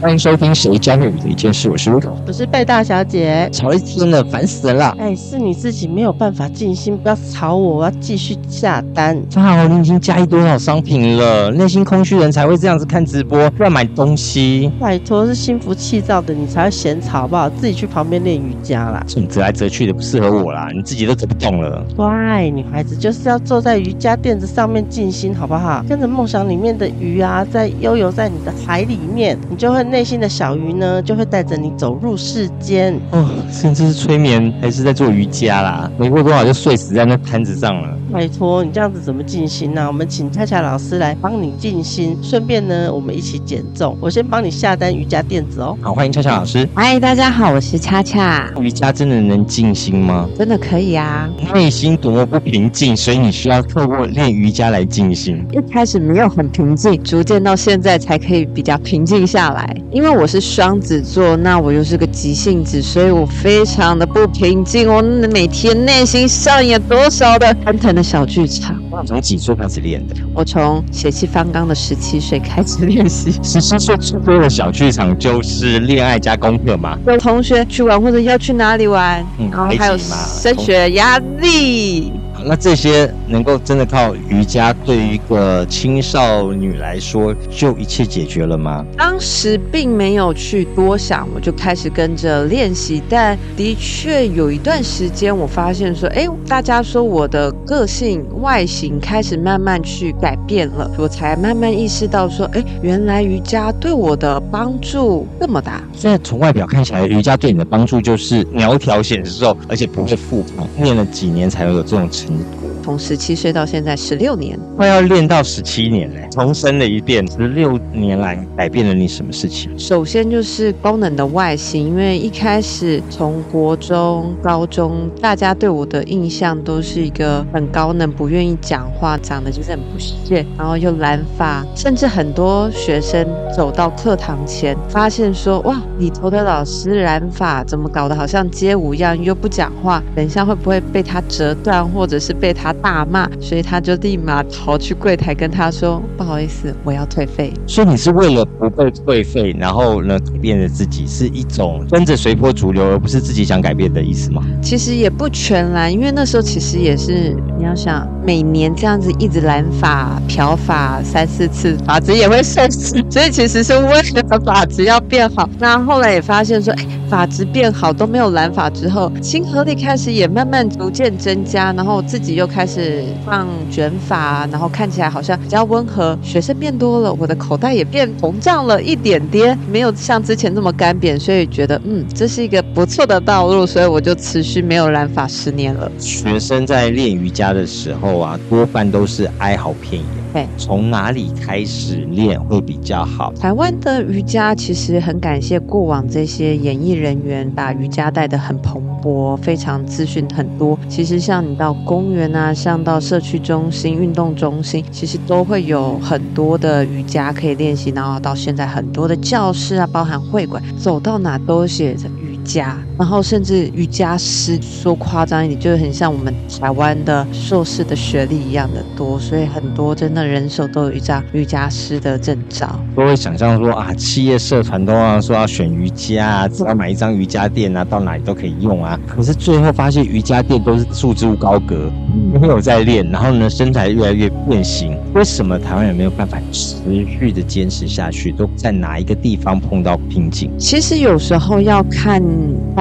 欢迎收听《谁教你的一件事》，我是 Ludo，我是贝大小姐。吵一天了，烦死人了！哎，是你自己没有办法静心，不要吵我，我要继续下单。张好，你已经加一多少商品了？内心空虚人才会这样子看直播，不要买东西。拜托，是心浮气躁的你才会嫌吵，好不好？自己去旁边练瑜伽啦。这种折来折去的不适合我啦，你自己都折不动了。乖，女孩子就是要坐在瑜伽垫子上面静心，好不好？跟着梦想里面的鱼啊，在悠游在你的海里面，你就会内心的小鱼。呢，就会带着你走入世间哦。甚至是催眠，还是在做瑜伽啦？没过多少就睡死在那摊子上了。拜托，你这样子怎么静心呢？我们请恰恰老师来帮你静心，顺便呢，我们一起减重。我先帮你下单瑜伽垫子哦。好，欢迎恰恰老师。嗨，大家好，我是恰恰。瑜伽真的能静心吗？真的可以啊。内心多么不平静，所以你需要透过练瑜伽来静心。一开始没有很平静，逐渐到现在才可以比较平静下来。因为我是双子。座那我又是个急性子，所以我非常的不平静。我每天内心上演多少的翻腾的小剧场？从几岁开始练的？我从血气方刚的十七岁开始练习。十七岁最多的小剧场就是恋爱加功课嘛？有同学去玩或者要去哪里玩？然后还有升学压力。那这些能够真的靠瑜伽，对于一个青少女来说，就一切解决了吗？当时并没有去多想，我就开始跟着练习。但的确有一段时间，我发现说，哎，大家说我的个性外形开始慢慢去改变了，我才慢慢意识到说，哎，原来瑜伽对我的帮助这么大。现在从外表看起来，瑜伽对你的帮助就是苗条显瘦，而且不会复胖。练了几年才会有这种成。Good. 从十七岁到现在十六年，快要练到十七年嘞，重生了一遍。十六年来改变了你什么事情？首先就是功能的外形，因为一开始从国中、高中，大家对我的印象都是一个很高能、不愿意讲话、长得就是很不屑，然后又染发，甚至很多学生走到课堂前，发现说：“哇，里头的老师染发怎么搞得好像街舞一样，又不讲话，等一下会不会被他折断，或者是被他大骂？”所以他就立马逃去柜台跟他说：“不好意思，我要退费。”所以你是为了不被退费，然后呢改变了自己，是一种跟着随波逐流，而不是自己想改变的意思吗？其实也不全然，因为那时候其实也是你要想，每年这样子一直染发、漂发三四次，发质也会受损，所以其实是为了发质要变好。那后来也发现说，哎，发质变好都没有染发之后，亲和力开始也慢慢逐渐增加，然后自己又开始是放卷发，然后看起来好像比较温和，学生变多了，我的口袋也变膨胀了一点点，没有像之前那么干瘪，所以觉得嗯，这是一个不错的道路，所以我就持续没有染发十年了。学生在练瑜伽的时候啊，多半都是哀嚎遍野。对，从哪里开始练会比较好？台湾的瑜伽其实很感谢过往这些演艺人员，把瑜伽带得很蓬勃，非常资讯很多。其实像你到公园啊，像到社区中心、运动中心，其实都会有很多的瑜伽可以练习。然后到现在很多的教室啊，包含会馆，走到哪都写着瑜伽。然后甚至瑜伽师说夸张一点，就是很像我们台湾的硕士的学历一样的多，所以很多真的人手都有一张瑜伽师的证照。都会想象说啊，企业社团都要说要选瑜伽啊，只要买一张瑜伽垫啊，到哪里都可以用啊。可是最后发现瑜伽垫都是束之高阁，没有在练，然后呢身材越来越变形。为什么台湾人没有办法持续的坚持下去？都在哪一个地方碰到瓶颈？其实有时候要看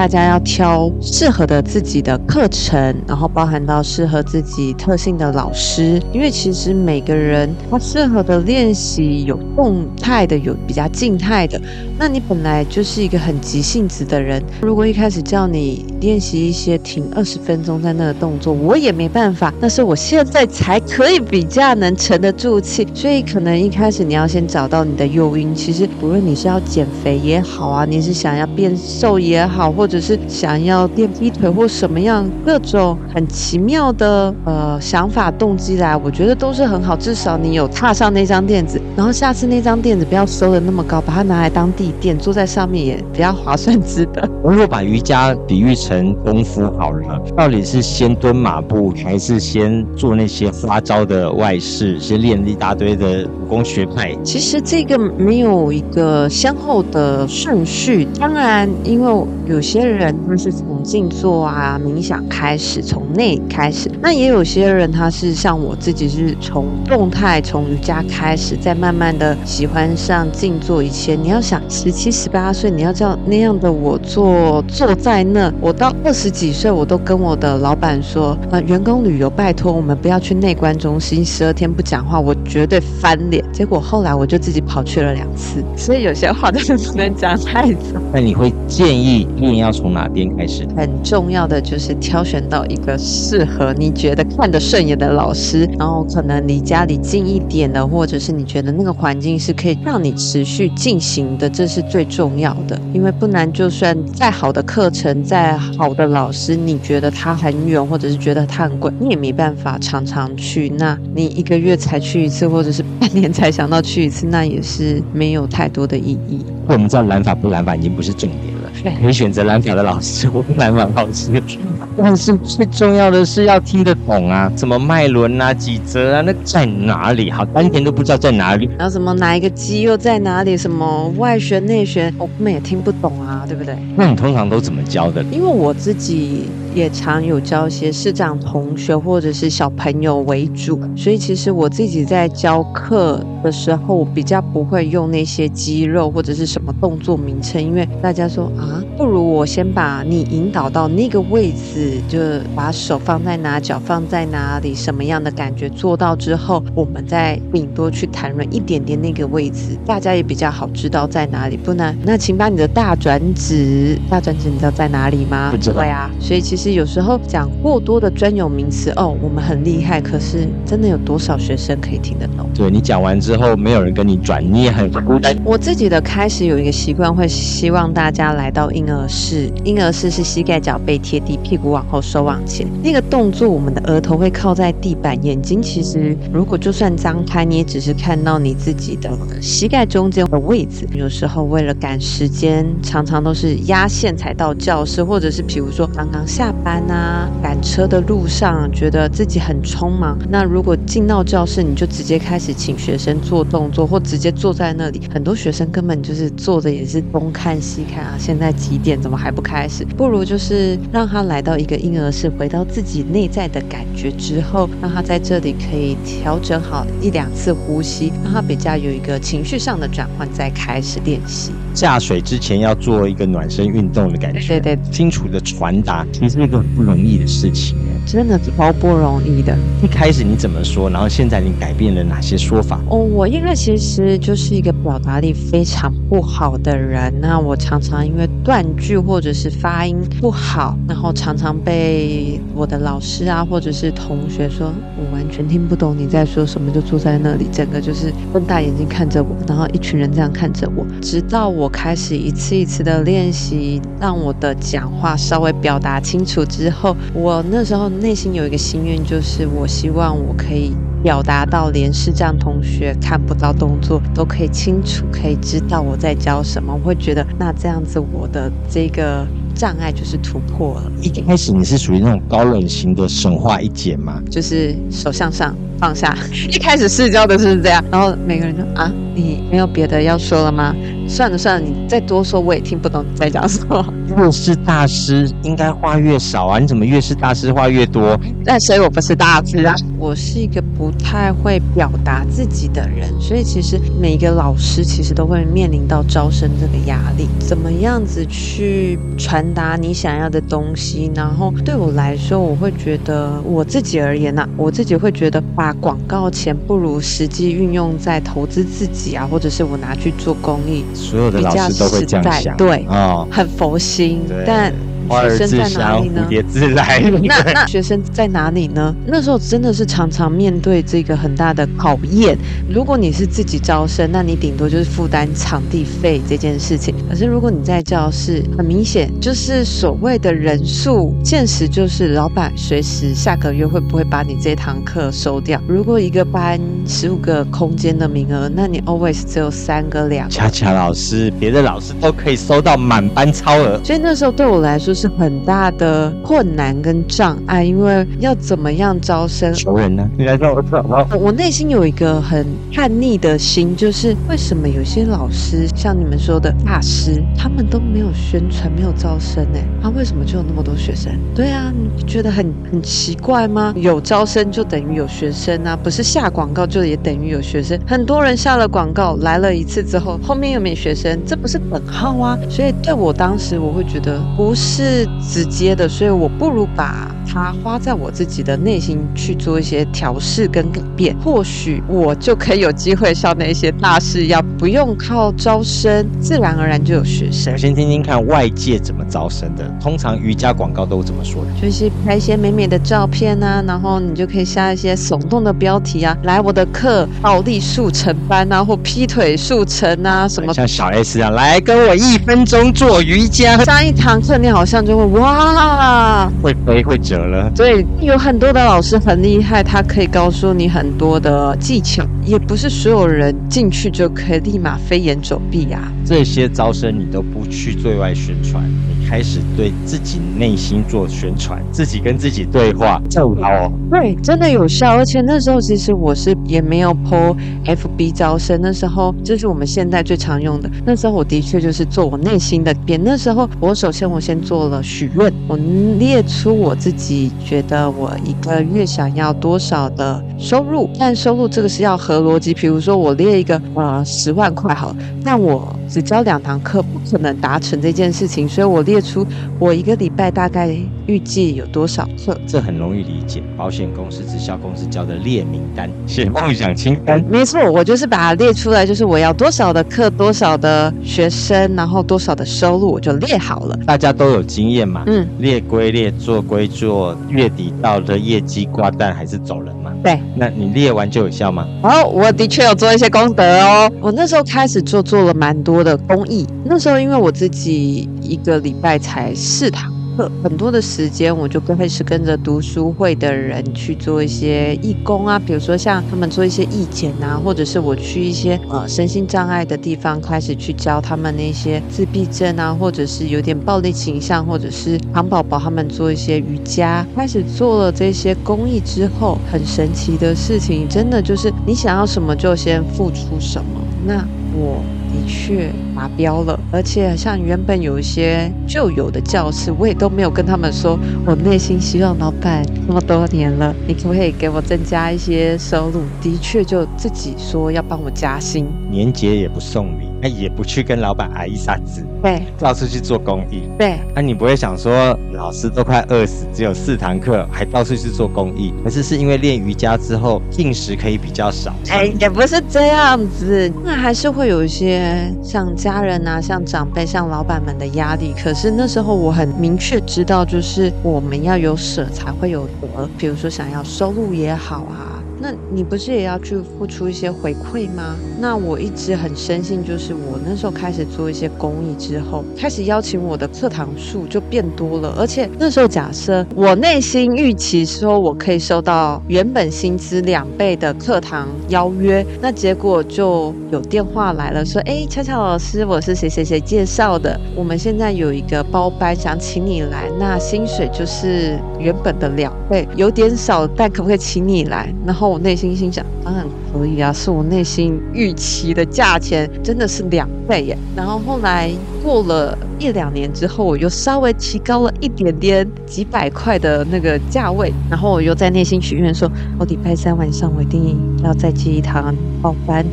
大。家要挑适合的自己的课程，然后包含到适合自己特性的老师，因为其实每个人他适合的练习有动态的，有比较静态的。那你本来就是一个很急性子的人，如果一开始叫你练习一些停二十分钟在那个动作，我也没办法。但是我现在才可以比较能沉得住气，所以可能一开始你要先找到你的诱因。其实无论你是要减肥也好啊，你是想要变瘦也好，或者者是想要练劈腿或什么样各种很奇妙的呃想法动机来，我觉得都是很好。至少你有踏上那张垫子，然后下次那张垫子不要收的那么高，把它拿来当地垫，坐在上面也比较划算值得。如果把瑜伽比喻成功夫好了，到底是先蹲马步，还是先做那些花招的外事，先练一大堆的武功学派？其实这个没有一个先后的顺序。当然，因为有些人他是从静坐啊、冥想开始，从内开始；那也有些人他是像我自己，是从动态、从瑜伽开始，再慢慢的喜欢上静坐。一切你要想，十七、十八岁，你要叫那样的我坐坐在那，我到二十几岁，我都跟我的老板说，呃，员工旅游，拜托我们不要去内观中心，十二天不讲话，我绝对翻脸。结果后来我就自己跑去了两次，所以有些话真的不能讲太早。那你会建议练要 从哪边开始？很重要的就是挑选到一个适合你觉得看得顺眼的老师，然后可能离家里近一点的，或者是你觉得那个环境是可以让你持续进行的，这是最重要的。因为不然，就算再好的课程，再好的老师，你觉得他很远，或者是觉得他很贵，你也没办法常常去。那你一个月才去一次，或者是半年才想到去一次，那也是没有太多的意义。我们知道蓝法不蓝法已经不是重点了，可以选择蓝法的老师或不染法老师。但是最重要的是要听得懂啊，什么脉轮啊、几折啊，那在哪里？好，丹田都不知道在哪里。然后什么哪一个肌肉在哪里？什么外旋内旋，我们也听不懂啊，对不对？那你通常都怎么教的？因为我自己也常有教一些师长同学或者是小朋友为主，所以其实我自己在教课的时候，我比较不会用那些肌肉或者是什么动作名称，因为大家说啊，不如我先把你引导到那个位置，就把手放在哪，脚放在哪里，什么样的感觉做到之后，我们再顶多去谈论一点点那个位置，大家也比较好知道在哪里。不然，那请把你的大转指，大转指你知道在哪里吗？不知道对啊，所以其实有时候讲过多的专有名词，哦，我们很厉害，可是真的有多少学生可以听得懂？对你讲完之后，没有人跟你转，你也很孤单。我自己的开始有一个习惯，会希望大家来到婴儿室。婴儿室是膝盖脚背贴地，屁股往后收往前。那个动作，我们的额头会靠在地板，眼睛其实如果就算张开，你也只是看到你自己的膝盖中间的位置。有时候为了赶时间，常常都是压线才到教室，或者是比如说刚刚下下班啊，赶车的路上，觉得自己很匆忙。那如果进到教室，你就直接开始请学生做动作，或直接坐在那里。很多学生根本就是坐着也是东看西看啊，现在几点怎么还不开始？不如就是让他来到一个婴儿室，回到自己内在的感觉之后，让他在这里可以调整好一两次呼吸，让他比较有一个情绪上的转换，再开始练习。下水之前要做一个暖身运动的感觉，对对，清楚的传达，其实是一个很不容易的事情。真的超不容易的。一开始你怎么说？然后现在你改变了哪些说法？哦，我因为其实就是一个表达力非常不好的人，那我常常因为断句或者是发音不好，然后常常被我的老师啊或者是同学说我完全听不懂你在说什么，就坐在那里，整个就是瞪大眼睛看着我，然后一群人这样看着我，直到我开始一次一次的练习，让我的讲话稍微表达清楚之后，我那时候内心有一个心愿，就是我希望我可以。表达到连视障同学看不到动作都可以清楚，可以知道我在教什么，我会觉得那这样子我的这个障碍就是突破了。一开始你是属于那种高冷型的神话一姐吗？就是手向上放下，一开始试教的是这样，然后每个人就啊，你没有别的要说了吗？算了算了，你再多说我也听不懂你在讲什么。越是大师应该话越少啊，你怎么越是大师话越多？那所以我不是大师啊，我是一个不太会表达自己的人，所以其实每一个老师其实都会面临到招生这个压力，怎么样子去传达你想要的东西？然后对我来说，我会觉得我自己而言呐，我自己会觉得把广告钱不如实际运用在投资自己啊，或者是我拿去做公益。所有的老师都会这样想，对，哦，很佛心，但学生在哪香，里呢蝴？蝶自来。那那学生在哪里呢？那时候真的是常常面对这个很大的考验。如果你是自己招生，那你顶多就是负担场地费这件事情。可是如果你在教室，很明显就是所谓的人数，现实就是老板随时下个月会不会把你这堂课收掉。如果一个班十五个空间的名额，那你 always 只有三个两个。恰恰老师，别的老师都可以收到满班超额，所以那时候对我来说是很大的困难跟障碍，因为要怎么样招生，求人呢？你来让我找到。我内心有一个很叛逆的心，就是为什么有些老师像你们说的大师，他们都没有宣传，没有招生呢？他、为什么就有那么多学生？对啊，你不觉得很很奇怪吗？有招生就等于有学生啊，不是下广告就也等于有学生。很多人下了广告来了一次之后，后面又没学生，这不是本号啊？所以对我当时我会觉得不是是直接的，所以我不如把它花在我自己的内心去做一些调试跟改变，或许我就可以有机会像那些大师一样，不用靠招生，自然而然就有学生我。先听听看外界怎么招生的。通常瑜伽广告都怎么说的？就是拍一些美美的照片啊，然后你就可以下一些耸动的标题啊，来我的课暴力速成班啊，或劈腿速成啊，什么像小 S 啊，来跟我一分钟做瑜伽，上一堂课你好像就会哇，会飞会折了。对，有很多的老师很厉害，他可以告诉你很多的技巧，也不是所有人进去就可以立马飞檐走壁啊。这些招生你都不去对外宣传，你开始对自己内心做宣传，自己跟自己对话，这很好哦。对，真的有效，而且那时候其实我是也没有 PO FB 招生，那时候就是我们现在最常用的。那时候我的确就是做我内心的变。那时候我首先我先做了许愿，我列出我自己觉得我一个月想要多少的收入，但收入这个是要合逻辑。比如说我列一个呃十万块好了，那我只教两堂课，不可能达成这件事情，所以我列出我一个礼拜大概预计有多少课。这很容易理解，保险公司、直销公司交的列名单，写梦想清单。没错，我就是把它列出来，就是我要多少的课，多少的学生，然后多少的收入，我就列好了。大家都有经验嘛，嗯，列归列，做归做，月底到了业绩挂蛋还是走人嘛？对。那你列完就有效吗？哦，我的确有做一些功德哦。我那时候开始做做了蛮多的公益。那时候因为我自己一个礼拜才四堂课，很多的时间我就跟会是跟着读书会的人去做一些义工啊，比如说像他们做一些义检啊，或者是我去一些呃身心障碍的地方，开始去教他们那些自闭症啊，或者是有点暴力倾向，或者是糖宝宝他们做一些瑜伽。开始做了这些公益之后，很神奇的事情，真的就是你想要什么就先付出什么。那我的确达标了，而且像原本有一些旧有的教室，我也都没有跟他们说，我内心希望老板那么多年了，你可不可以给我增加一些收入？的确就自己说要帮我加薪，年节也不送礼，那也不去跟老板挨一下子，对到处去做公益。对。那、你不会想说，老师都快饿死，只有四堂课，还到处去做公益？可是是因为练瑜伽之后，进食可以比较少。哎，也不是这样子，那还是会有一些像家人啊、像长辈、像老板们的压力。可是那时候我很明确知道，就是我们要有舍才会有得。比如说想要收入也好啊，那你不是也要去付出一些回馈吗？那我一直很深信，就是我那时候开始做一些公益之后，开始邀请我的课堂数就变多了，而且那时候假设我内心预期说我可以收到原本薪资两倍的课堂邀约，那结果就有电话来了，说，哎，巧巧老师，我是谁谁谁介绍的，我们现在有一个包班想请你来，那薪水就是原本的两倍，有点少，但可不可以请你来？然后我内心心想，当然可以啊，是我内心预期的价钱，真的是两倍耶。然后后来过了一两年之后，我又稍微提高了一点点，几百块的那个价位，然后我又在内心许愿说，我礼拜三晚上我一定要再接一趟报班。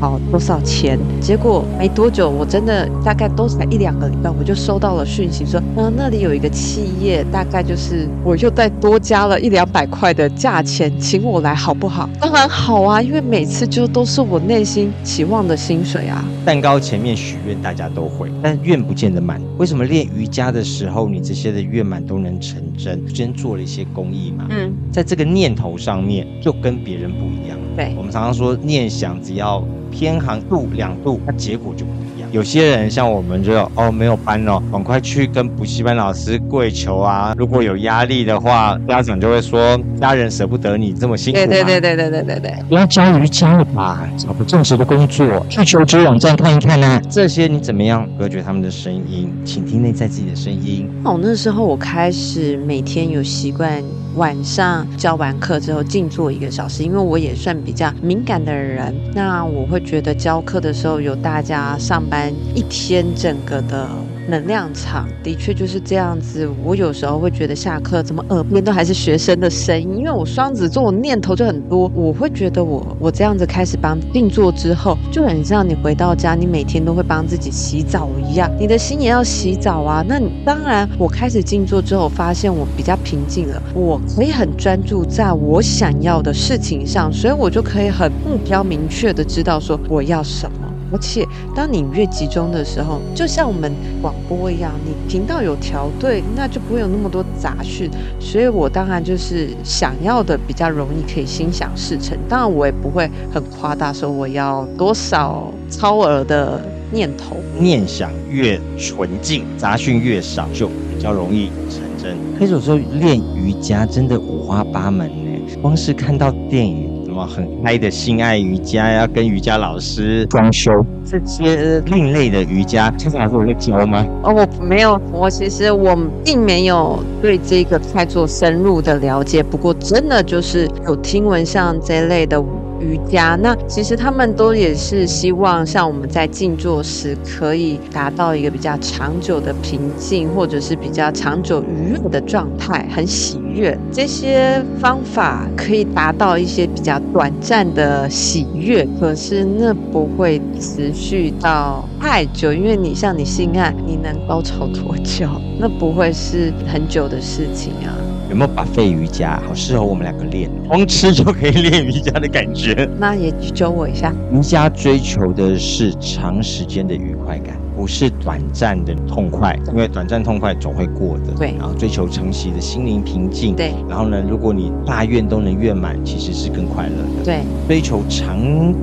好多少钱。结果没多久，我真的大概都才一两个礼拜，我就收到了讯息说，嗯，那里有一个企业，大概就是我又再多加了一两百块的价钱，请我来好不好？当然好啊，因为每次就都是我内心期望的薪水啊。蛋糕前面许愿大家都会，但愿不见得满。为什么练瑜伽的时候，你这些的愿满都能成真？先做了一些公益嘛。嗯，在这个念头上面，就跟别人不一样。对我们常常说，念想只要偏航度两度，那结果就不一样。有些人像我们就哦没有班哦，赶快去跟补习班老师跪求啊。如果有压力的话，家长就会说家人舍不得你这么辛苦嘛。对对对对对对对对。不要教瑜伽了吧，找个正式的工作，去求职网站看一看啊。这些你怎么样隔绝他们的声音，请听内在自己的声音？哦那时候我开始每天有习惯晚上教完课之后静坐一个小时，因为我也算比较敏感的人，那我会觉得教课的时候有大家上班一天整个的。能量场的确就是这样子。我有时候会觉得下课怎么耳边都还是学生的声音，因为我双子座，我念头就很多。我会觉得我我这样子开始帮静坐之后，就很像你回到家，你每天都会帮自己洗澡一样，你的心也要洗澡啊。那当然，我开始静坐之后，发现我比较平静了，我可以很专注在我想要的事情上，所以我就可以很目标明确的知道说我要什么。而且，当你越集中的时候，就像我们广播一样，你频道有调对，那就不会有那么多杂讯。所以我当然就是想要的比较容易可以心想事成。当然，我也不会很夸大说我要多少超额的念头。念想越纯净，杂讯越少，就比较容易成真。可是有时候练瑜伽真的五花八门呢，光是看到电影。很嗨的性爱瑜伽呀，跟瑜伽老师装修这些另类的瑜伽，现在还是我在教吗？哦，我没有，我其实我并没有对这个太做深入的了解。不过真的就是有听闻像这类的。瑜伽，那其实他们都也是希望，像我们在静坐时，可以达到一个比较长久的平静，或者是比较长久愉悦的状态，很喜悦。这些方法可以达到一些比较短暂的喜悦，可是那不会持续到太久，因为你像你性爱，你能高潮多久？那不会是很久的事情啊。有没有把肺瑜伽？好适合我们两个练，光吃就可以练瑜伽的感觉。那也教我一下。瑜伽追求的是长时间的愉快感，不是短暂的痛快，因为短暂痛快总会过的。对。然后追求长期的心灵平静。对。然后呢，如果你大愿都能圆满，其实是更快乐的。对。追求长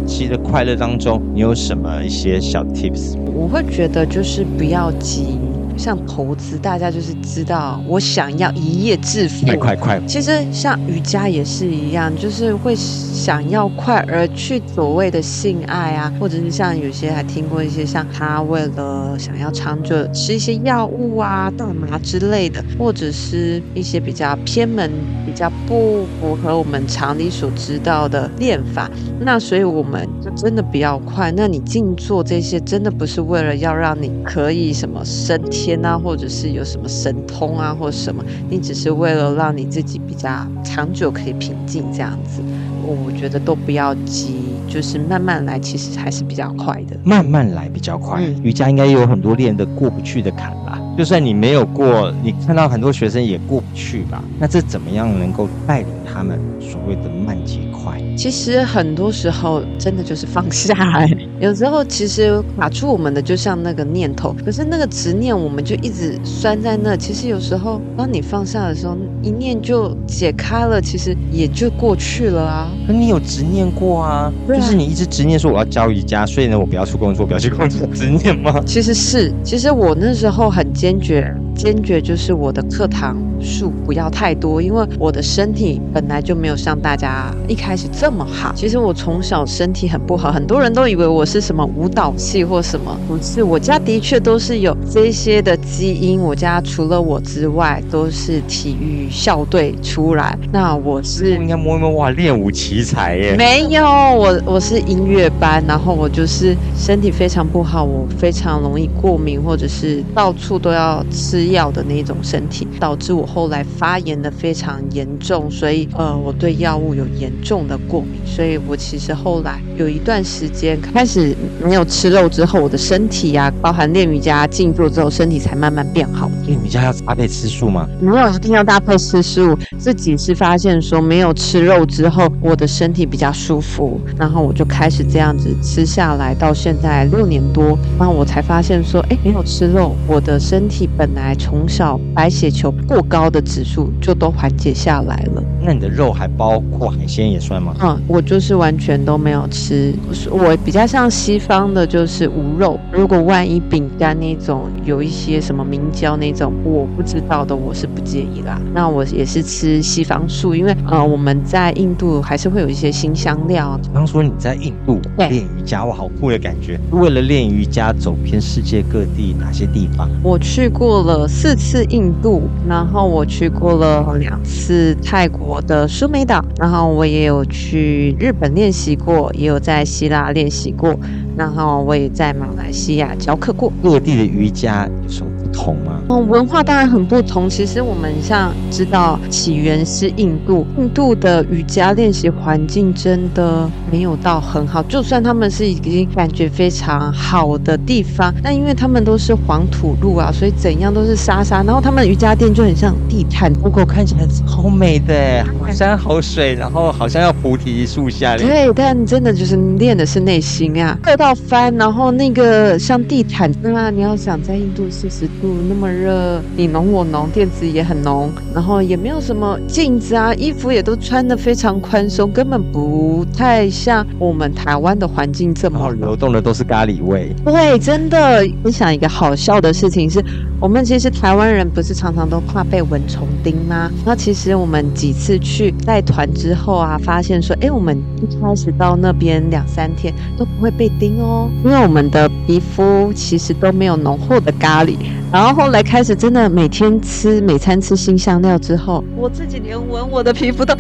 期的快乐当中，你有什么一些小 tips？我会觉得就是不要急。像投资，大家就是知道我想要一夜致富，快快快！其实像瑜伽也是一样，就是会想要快而去所谓的性爱啊，或者是像有些还听过一些像他为了想要长久吃一些药物啊、大麻之类的，或者是一些比较偏门、比较不符合我们常理所知道的练法。那所以我们就真的比较快。那你静坐这些，真的不是为了要让你可以什么升天啊，或者是有什么神通啊，或什么，你只是为了让你自己比较长久可以平静这样子。我觉得都不要急，就是慢慢来，其实还是比较快的。慢慢来比较快。瑜伽应该有很多练的过不去的坎吧？就算你没有过，你看到很多学生也过不去吧？那这怎么样能够带领他们所谓的慢节快？其实很多时候真的就是放下来。有时候其实卡住我们的就像那个念头，可是那个执念我们就一直拴在那。其实有时候当你放下的时候，一念就解开了，其实也就过去了啊。可你有执念过啊？就是你一直执念说我要教瑜伽，所以呢我不要出工作，不要去工作，执念吗？其实是，其实我那时候很。坚决，坚决就是我的课堂数不要太多，因为我的身体本来就没有像大家一开始这么好。其实我从小身体很不好，很多人都以为我是什么舞蹈系或什么，不是。我家的确都是有这些的基因，我家除了我之外都是体育校队出来。那我是应该摸一摸哇，练武奇才耶？没有，我我是音乐班，然后我就是身体非常不好，我非常容易过敏，或者是到处都。要吃吃药的那种身体，导致我后来发炎的非常严重，所以呃我对药物有严重的过敏，所以我其实后来有一段时间开始没有吃肉之后，我的身体啊，包含练瑜伽、静坐之后，身体才慢慢变好。练瑜伽要搭配吃素吗？没有一定要搭配吃素，自己是发现说没有吃肉之后，我的身体比较舒服，然后我就开始这样子吃下来，到现在六年多，然后我才发现说，哎，没有吃肉，我的身体本来从小白血球过高的指数就都缓解下来了。那你的肉还包括海鲜也算吗？嗯，我就是完全都没有吃，我比较像西方的，就是无肉。如果万一饼干那种有一些什么明胶那种我不知道的，我是不介意啦。那我也是吃西方素，因为呃我们在印度还是会有一些新香料。比方说你在印度练瑜伽，哇，好酷的感觉！为了练瑜伽，走遍世界各地，哪些地方？我去过了四次印度，然后我去过了两次泰国的苏梅岛，然后我也有去日本练习过，也有在希腊练习过，然后我也在马来西亚教课过。各地的瑜伽有什么不同吗？嗯，文化当然很不同。其实我们像知道起源是印度，印度的瑜伽练习环境真的没有到很好。就算他们是已经感觉非常好的地方，但因为他们都是黄土路啊，所以怎样都是沙沙。然后他们瑜伽垫就很像地毯，不过看起来超美的，好 山好水，然后好像要菩提树下。对，但真的就是练的是内心啊，热到翻，然后那个像地毯啊，你要想在印度四十度那么热，你浓我浓，垫子也很浓，然后也没有什么镜子啊，衣服也都穿的非常宽松，根本不太像我们台湾的环境这么流动的都是咖喱味。对，真的。分享一个好笑的事情是，我们其实台湾人不是常常都怕被蚊虫叮吗？那其实我们几次去带团之后啊，发现说，哎，我们一开始到那边两三天都不会被叮哦，因为我们的皮肤其实都没有浓厚的咖喱。然后后来开始真的每天吃每餐吃新香料之后，我自己连闻我的皮肤都。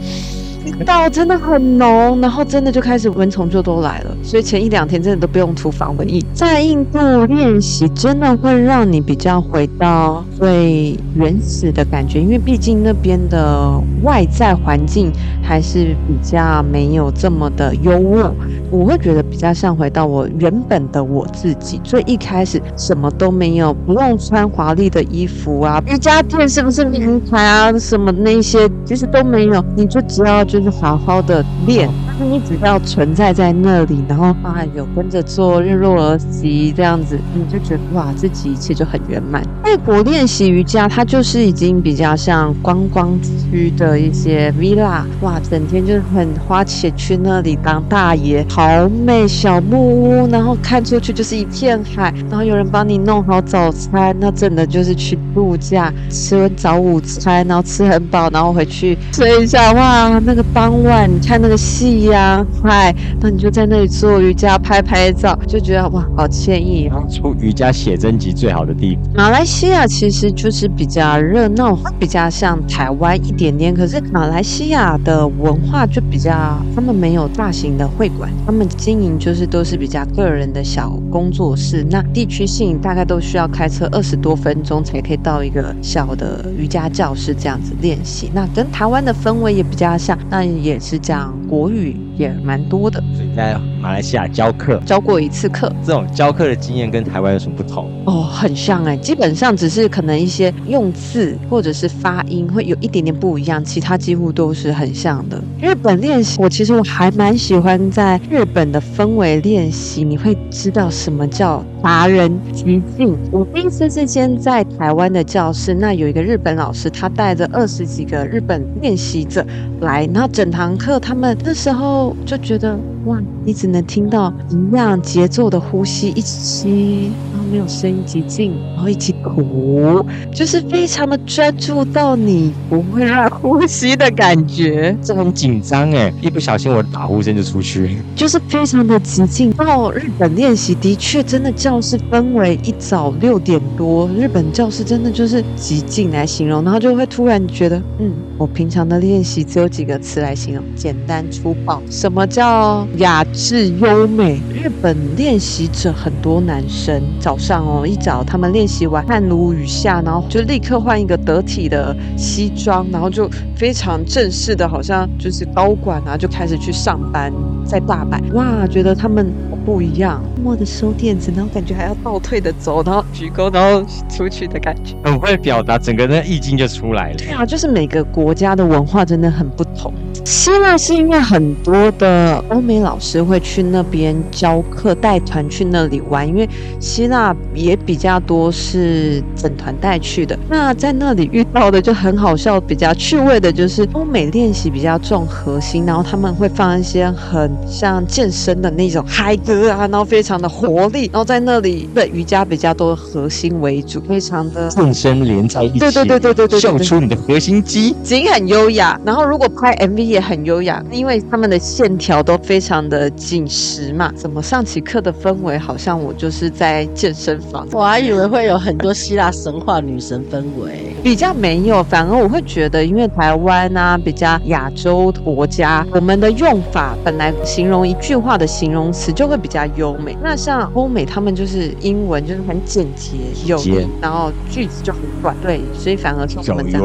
味道真的很浓，然后真的就开始蚊虫就都来了，所以前一两天真的都不用涂防蚊液。在印度练习真的会让你比较回到最原始的感觉，因为毕竟那边的外在环境还是比较没有这么的优渥，我会觉得比较像回到我原本的我自己。所以一开始什么都没有，不用穿华丽的衣服啊，瑜伽垫是不是名牌啊，什么那些其实都没有，你就只要。就是好好的练，但是你只要存在在那里，然后啊有跟着做日落而息这样子，你就觉得哇，自己一切就很圆满。泰国练习瑜伽，它就是已经比较像观光区的一些 villa，哇，整天就是很花钱去那里当大爷，好美小木屋，然后看出去就是一片海，然后有人帮你弄好早餐，那真的就是去度假，吃完早午餐，然后吃很饱，然后回去睡一下，哇，那个。傍晚，你看那个夕阳，嗨，那你就在那里做瑜伽，拍拍照，就觉得哇，好惬意。出瑜伽写真集最好的地方。马来西亚其实就是比较热闹，比较像台湾一点点。可是马来西亚的文化就比较，他们没有大型的会馆，他们经营就是都是比较个人的小工作室。那地区性大概都需要开车二十多分钟才可以到一个小的瑜伽教室这样子练习。那跟台湾的氛围也比较像。那也是讲国语，也蛮多的。所以在马来西亚教课，教过一次课。这种教课的经验跟台湾有什么不同？哦，很像哎，基本上只是可能一些用字或者是发音会有一点点不一样，其他几乎都是很像的。日本练习，我其实我还蛮喜欢在日本的氛围练习，你会知道什么叫达人极境。我第一次是先在台湾的教室，那有一个日本老师，他带着二十几个日本练习者来，然后整堂课他们那时候就觉得。哇，你只能听到一样节奏的呼吸，一起吸，然后没有声音，极静，然后一起吐，就是非常的专注到你不会乱呼吸的感觉，这很紧张哎，一不小心我打呼声就出去，就是非常的极静。到日本练习的确真的教室氛围一早六点多，日本教室真的就是极静来形容，然后就会突然觉得，嗯，我平常的练习只有几个词来形容，简单粗暴。什么叫雅致优美？日本练习者很多男生早上哦一早他们练习完汗如雨下，然后就立刻换一个得体的西装，然后就非常正式的，好像就是高管啊，就开始去上班，在大阪哇，觉得他们不一样，默默的收垫子，然后感觉还要倒退的走，然后鞠躬，然后出去的感觉。很会表达，整个那意境就出来了。对啊，就是每个国家的文化真的很不同。希腊是因为很多的欧美老师会去那边教课、带团去那里玩，因为希腊也比较多是整团带去的。那在那里遇到的就很好笑，比较趣味的就是欧美练习比较重核心，然后他们会放一些很像健身的那种嗨歌啊，然后非常的活力，然后在那里的瑜伽比较多核心为主，非常的健身连在一起，对对对对对对对秀出你的核心肌。景很优雅，然后如果拍 MV 也很优雅，因为他们的线条都非常的紧实嘛。怎么上起课的氛围好像我就是在健身房，我还以为会有很多希腊神话女神氛围。比较没有，反而我会觉得，因为台湾啊比较亚洲国家，我们的用法本来形容一句话的形容词就会比较优美。那像欧美他们就是英文就是很简洁有然后句子就对，所以反而从我们这样。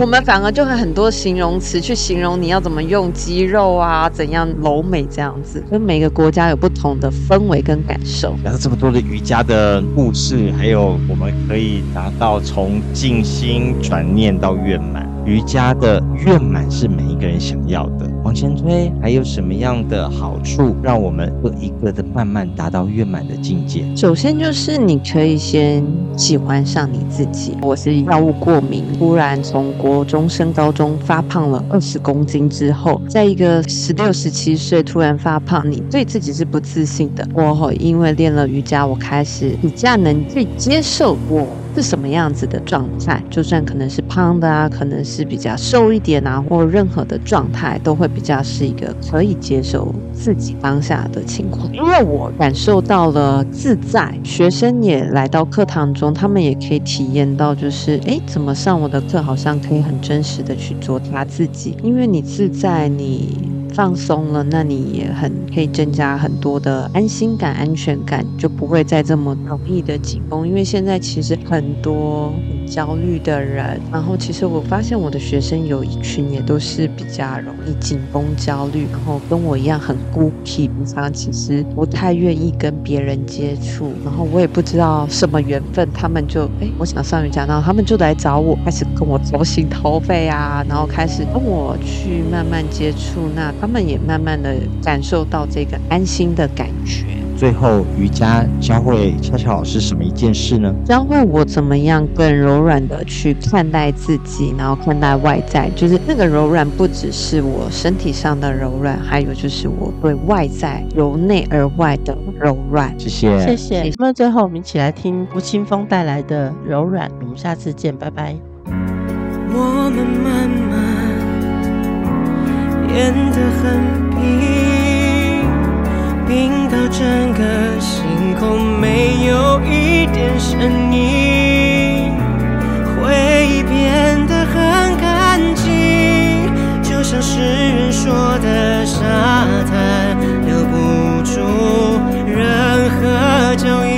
我们反而就会很多形容词去形容你要怎么用肌肉啊，怎样柔美这样子，所以每个国家有不同的氛围跟感受。讲了这么多的瑜伽的故事，还有我们可以达到从静心转念到圆满。瑜伽的圆满是每个人想要的。往前推，还有什么样的好处，让我们一个一个的慢慢达到圆满的境界？首先就是你可以先喜欢上你自己。我是药物过敏，突然从国中升高中发胖了二十公斤之后，在一个十六、十七岁突然发胖，你对自己是不自信的。我因为练了瑜伽，我开始比较能去接受我。是什么样子的状态？就算可能是胖的啊，可能是比较瘦一点啊，或任何的状态，都会比较是一个可以接受自己当下的情况。因为我感受到了自在，学生也来到课堂中，他们也可以体验到，就是诶，怎么上我的课，好像可以很真实的去做他自己。因为你自在，你。放松了，那你也很可以增加很多的安心感、安全感，就不会再这么容易的紧绷。因为现在其实很多焦虑的人，然后其实我发现我的学生有一群也都是比较容易紧绷、焦虑，然后跟我一样很孤僻，平常其实不太愿意跟别人接触，然后我也不知道什么缘分，他们就哎，我想上瑜伽，然后他们就来找我，开始跟我掏心掏肺啊，然后开始跟我去慢慢接触，那他们也慢慢的感受到这个安心的感觉。最后，瑜伽教会恰恰老师什么一件事呢？教会我怎么样更柔软的去看待自己，然后看待外在，就是那个柔软不只是我身体上的柔软，还有就是我对外在由内而外的柔软。谢谢，谢谢。那么最后我们一起来听吴青峰带来的《柔软》，我们下次见，拜拜。我们慢慢变得很平，冰到整个星空，没有一点声音。回忆变得很干净，就像诗人说的，沙滩留不住任何脚印。